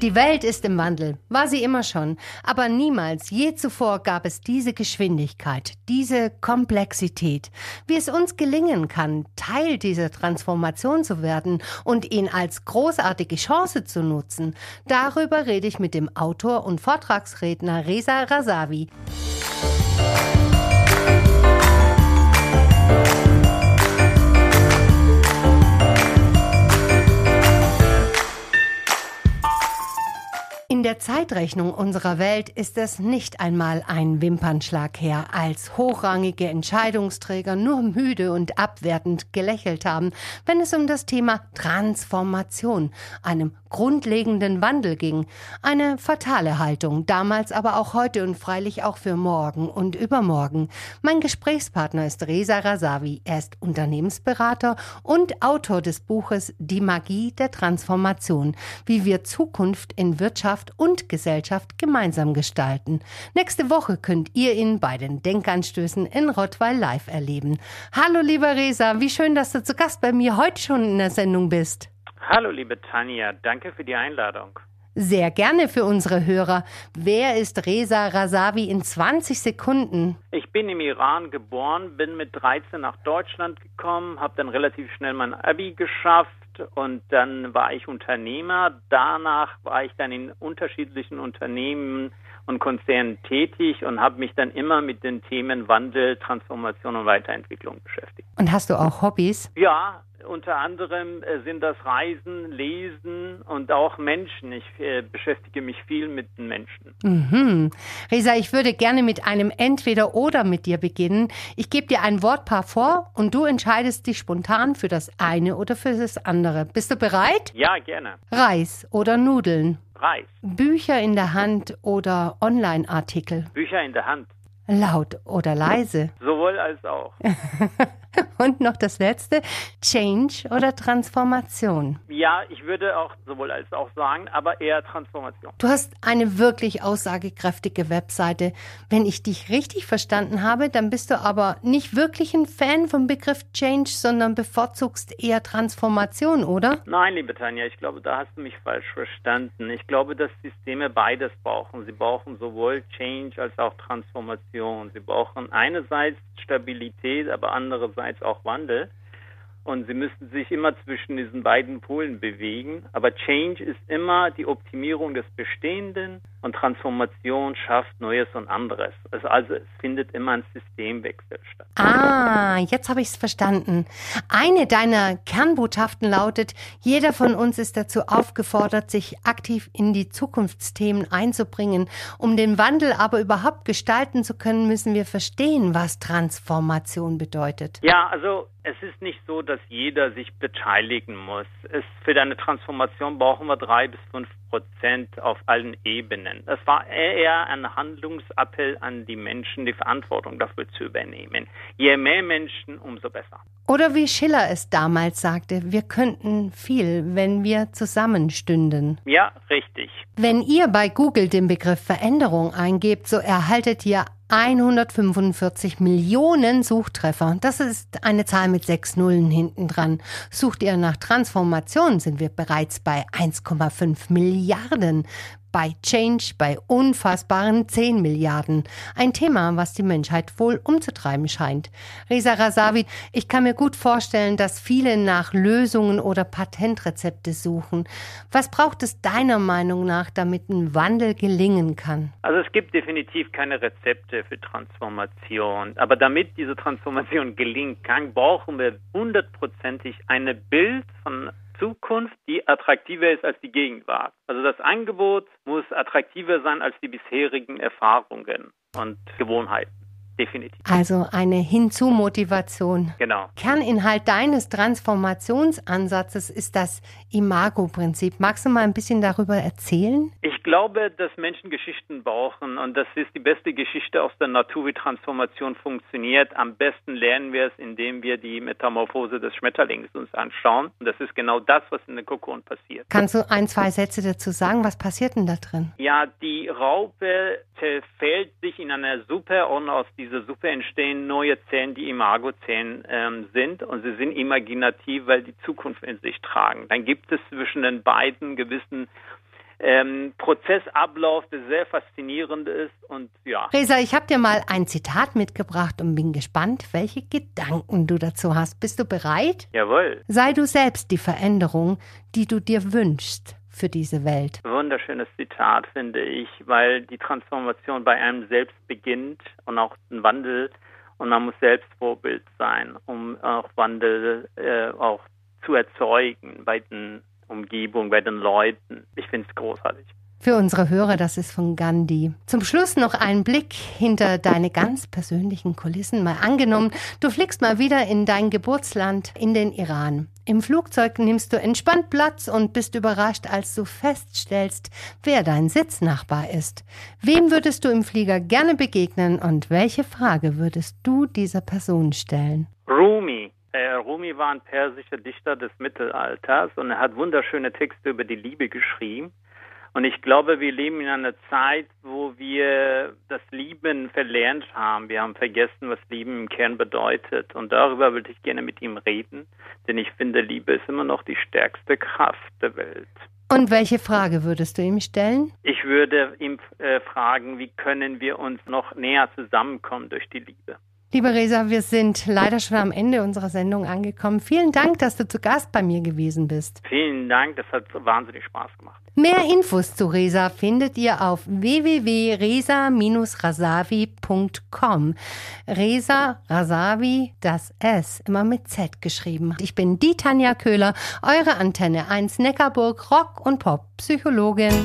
Die Welt ist im Wandel, war sie immer schon, aber niemals, je zuvor gab es diese Geschwindigkeit, diese Komplexität. Wie es uns gelingen kann, Teil dieser Transformation zu werden und ihn als großartige Chance zu nutzen, darüber rede ich mit dem Autor und Vortragsredner Reza Razavi. In der Zeitrechnung unserer Welt ist es nicht einmal ein Wimpernschlag her, als hochrangige Entscheidungsträger nur müde und abwertend gelächelt haben, wenn es um das Thema Transformation, einem grundlegenden Wandel ging. Eine fatale Haltung, damals aber auch heute und freilich auch für morgen und übermorgen. Mein Gesprächspartner ist Reza Razavi. Er ist Unternehmensberater und Autor des Buches Die Magie der Transformation, wie wir Zukunft in Wirtschaft und Gesellschaft gemeinsam gestalten. Nächste Woche könnt ihr ihn bei den Denkanstößen in Rottweil live erleben. Hallo lieber Reza, wie schön, dass du zu Gast bei mir heute schon in der Sendung bist. Hallo, liebe Tanja, danke für die Einladung. Sehr gerne für unsere Hörer. Wer ist Reza Razavi in 20 Sekunden? Ich bin im Iran geboren, bin mit 13 nach Deutschland gekommen, habe dann relativ schnell mein Abi geschafft und dann war ich Unternehmer. Danach war ich dann in unterschiedlichen Unternehmen und Konzernen tätig und habe mich dann immer mit den Themen Wandel, Transformation und Weiterentwicklung beschäftigt. Und hast du auch Hobbys? Ja, unter anderem äh, sind das Reisen, Lesen und auch Menschen. Ich äh, beschäftige mich viel mit den Menschen. Mhm. Resa, ich würde gerne mit einem Entweder-Oder mit dir beginnen. Ich gebe dir ein Wortpaar vor und du entscheidest dich spontan für das eine oder für das andere. Bist du bereit? Ja, gerne. Reis oder Nudeln? Reis. Bücher in der Hand oder Online-Artikel? Bücher in der Hand. Laut oder leise? Sowohl als auch. Und noch das letzte, Change oder Transformation? Ja, ich würde auch sowohl als auch sagen, aber eher Transformation. Du hast eine wirklich aussagekräftige Webseite. Wenn ich dich richtig verstanden habe, dann bist du aber nicht wirklich ein Fan vom Begriff Change, sondern bevorzugst eher Transformation, oder? Nein, liebe Tanja, ich glaube, da hast du mich falsch verstanden. Ich glaube, dass Systeme beides brauchen. Sie brauchen sowohl Change als auch Transformation. Sie brauchen einerseits Stabilität, aber andererseits auch Wandel. Und sie müssen sich immer zwischen diesen beiden Polen bewegen. Aber Change ist immer die Optimierung des Bestehenden und Transformation schafft Neues und anderes. Also, also es findet immer ein Systemwechsel statt. Ah, jetzt habe ich es verstanden. Eine deiner Kernbotschaften lautet, jeder von uns ist dazu aufgefordert, sich aktiv in die Zukunftsthemen einzubringen. Um den Wandel aber überhaupt gestalten zu können, müssen wir verstehen, was Transformation bedeutet. Ja, also es ist nicht so, dass jeder sich beteiligen muss. Es, für eine Transformation brauchen wir drei bis fünf Prozent auf allen Ebenen. Das war eher ein Handlungsappell an die Menschen, die Verantwortung dafür zu übernehmen. Je mehr Menschen, umso besser. Oder wie Schiller es damals sagte, wir könnten viel, wenn wir zusammenstünden. Ja, richtig. Wenn ihr bei Google den Begriff Veränderung eingebt, so erhaltet ihr 145 Millionen Suchtreffer. Das ist eine Zahl mit sechs Nullen hinten dran. Sucht ihr nach Transformation, sind wir bereits bei 1,5 Milliarden bei Change bei unfassbaren 10 Milliarden. Ein Thema, was die Menschheit wohl umzutreiben scheint. Reza Razavi, ich kann mir gut vorstellen, dass viele nach Lösungen oder Patentrezepte suchen. Was braucht es deiner Meinung nach, damit ein Wandel gelingen kann? Also es gibt definitiv keine Rezepte für Transformation. Aber damit diese Transformation gelingen kann, brauchen wir hundertprozentig ein Bild von Zukunft, die attraktiver ist als die Gegenwart. Also das Angebot muss attraktiver sein als die bisherigen Erfahrungen und Gewohnheiten. Definitiv. Also eine Hinzu-Motivation. Genau. Kerninhalt deines Transformationsansatzes ist das Imago-Prinzip. Magst du mal ein bisschen darüber erzählen? Ich glaube, dass Menschen Geschichten brauchen und das ist die beste Geschichte aus der Natur, wie Transformation funktioniert. Am besten lernen wir es, indem wir die Metamorphose des Schmetterlings uns anschauen. Und das ist genau das, was in der Kokon passiert. Kannst du ein, zwei Sätze dazu sagen? Was passiert denn da drin? Ja, die Raupe zerfällt sich in einer Suppe und aus dieser Suppe entstehen neue Zellen, die Imago-Zellen ähm, sind und sie sind imaginativ, weil die Zukunft in sich tragen. Dann gibt es zwischen den beiden gewissen ähm, Prozessablauf, der sehr faszinierend ist und ja. Resa, ich habe dir mal ein Zitat mitgebracht und bin gespannt, welche Gedanken du dazu hast. Bist du bereit? Jawohl. Sei du selbst die Veränderung, die du dir wünschst für diese Welt. Wunderschönes Zitat, finde ich, weil die Transformation bei einem selbst beginnt und auch ein Wandel und man muss selbst Vorbild sein, um auch Wandel äh, auch zu erzeugen bei den Umgebungen, bei den Leuten. Ich finde es großartig. Für unsere Hörer, das ist von Gandhi. Zum Schluss noch ein Blick hinter deine ganz persönlichen Kulissen. Mal angenommen, du fliegst mal wieder in dein Geburtsland, in den Iran. Im Flugzeug nimmst du entspannt Platz und bist überrascht, als du feststellst, wer dein Sitznachbar ist. Wem würdest du im Flieger gerne begegnen und welche Frage würdest du dieser Person stellen? Rumi. Äh, Rumi war ein persischer Dichter des Mittelalters und er hat wunderschöne Texte über die Liebe geschrieben. Und ich glaube, wir leben in einer Zeit, wo wir das Lieben verlernt haben. Wir haben vergessen, was Lieben im Kern bedeutet. Und darüber würde ich gerne mit ihm reden, denn ich finde, Liebe ist immer noch die stärkste Kraft der Welt. Und welche Frage würdest du ihm stellen? Ich würde ihm äh, fragen, wie können wir uns noch näher zusammenkommen durch die Liebe? Liebe Resa, wir sind leider schon am Ende unserer Sendung angekommen. Vielen Dank, dass du zu Gast bei mir gewesen bist. Vielen Dank, das hat wahnsinnig Spaß gemacht. Mehr Infos zu Resa findet ihr auf www.resa-rasavi.com. Resa Rasavi, das S, immer mit Z geschrieben. Ich bin die Tanja Köhler, eure Antenne 1 Neckarburg, Rock und Pop Psychologin.